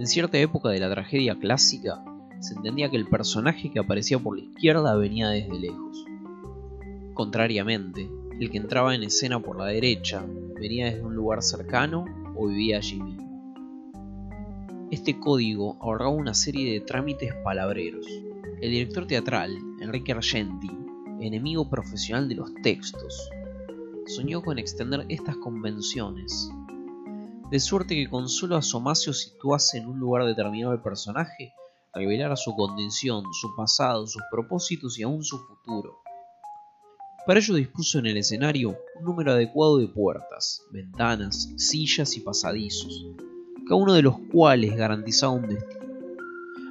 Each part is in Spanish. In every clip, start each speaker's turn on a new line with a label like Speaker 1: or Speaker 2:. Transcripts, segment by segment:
Speaker 1: En cierta época de la tragedia clásica, se entendía que el personaje que aparecía por la izquierda venía desde lejos. Contrariamente, el que entraba en escena por la derecha venía desde un lugar cercano o vivía allí mismo. Este código ahorraba una serie de trámites palabreros. El director teatral, Enrique Argenti, enemigo profesional de los textos, soñó con extender estas convenciones, de suerte que con solo asomarse o situase en un lugar determinado el personaje, revelara su condición, su pasado, sus propósitos y aún su futuro. Para ello dispuso en el escenario un número adecuado de puertas, ventanas, sillas y pasadizos, cada uno de los cuales garantizaba un destino.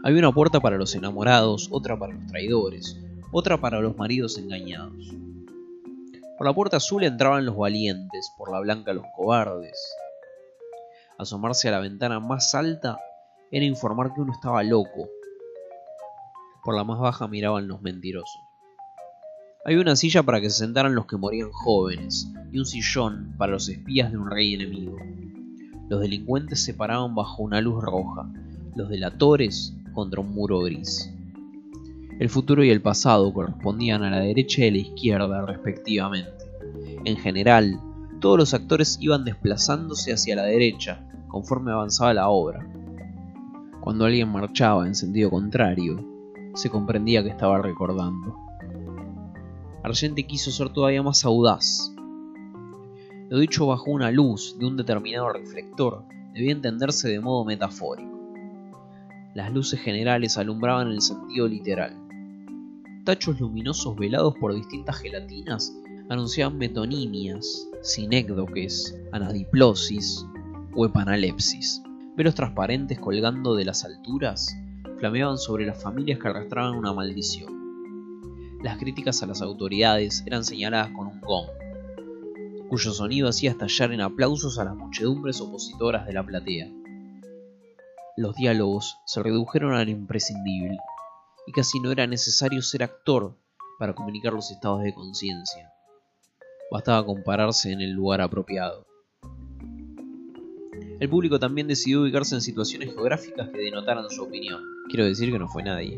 Speaker 1: Había una puerta para los enamorados, otra para los traidores, otra para los maridos engañados. Por la puerta azul entraban los valientes, por la blanca los cobardes. Asomarse a la ventana más alta era informar que uno estaba loco. Por la más baja miraban los mentirosos. Había una silla para que se sentaran los que morían jóvenes y un sillón para los espías de un rey enemigo. Los delincuentes se paraban bajo una luz roja, los delatores contra un muro gris. El futuro y el pasado correspondían a la derecha y a la izquierda respectivamente. En general, todos los actores iban desplazándose hacia la derecha conforme avanzaba la obra. Cuando alguien marchaba en sentido contrario, se comprendía que estaba recordando. Argente quiso ser todavía más audaz. Lo dicho bajo una luz de un determinado reflector debía entenderse de modo metafórico. Las luces generales alumbraban el sentido literal. Tachos luminosos velados por distintas gelatinas anunciaban metonimias, sinécdoques, anadiplosis o epanalepsis. Velos transparentes colgando de las alturas flameaban sobre las familias que arrastraban una maldición. Las críticas a las autoridades eran señaladas con un gong, cuyo sonido hacía estallar en aplausos a las muchedumbres opositoras de la platea. Los diálogos se redujeron al imprescindible, y casi no era necesario ser actor para comunicar los estados de conciencia. Bastaba compararse en el lugar apropiado. El público también decidió ubicarse en situaciones geográficas que denotaran su opinión. Quiero decir que no fue nadie.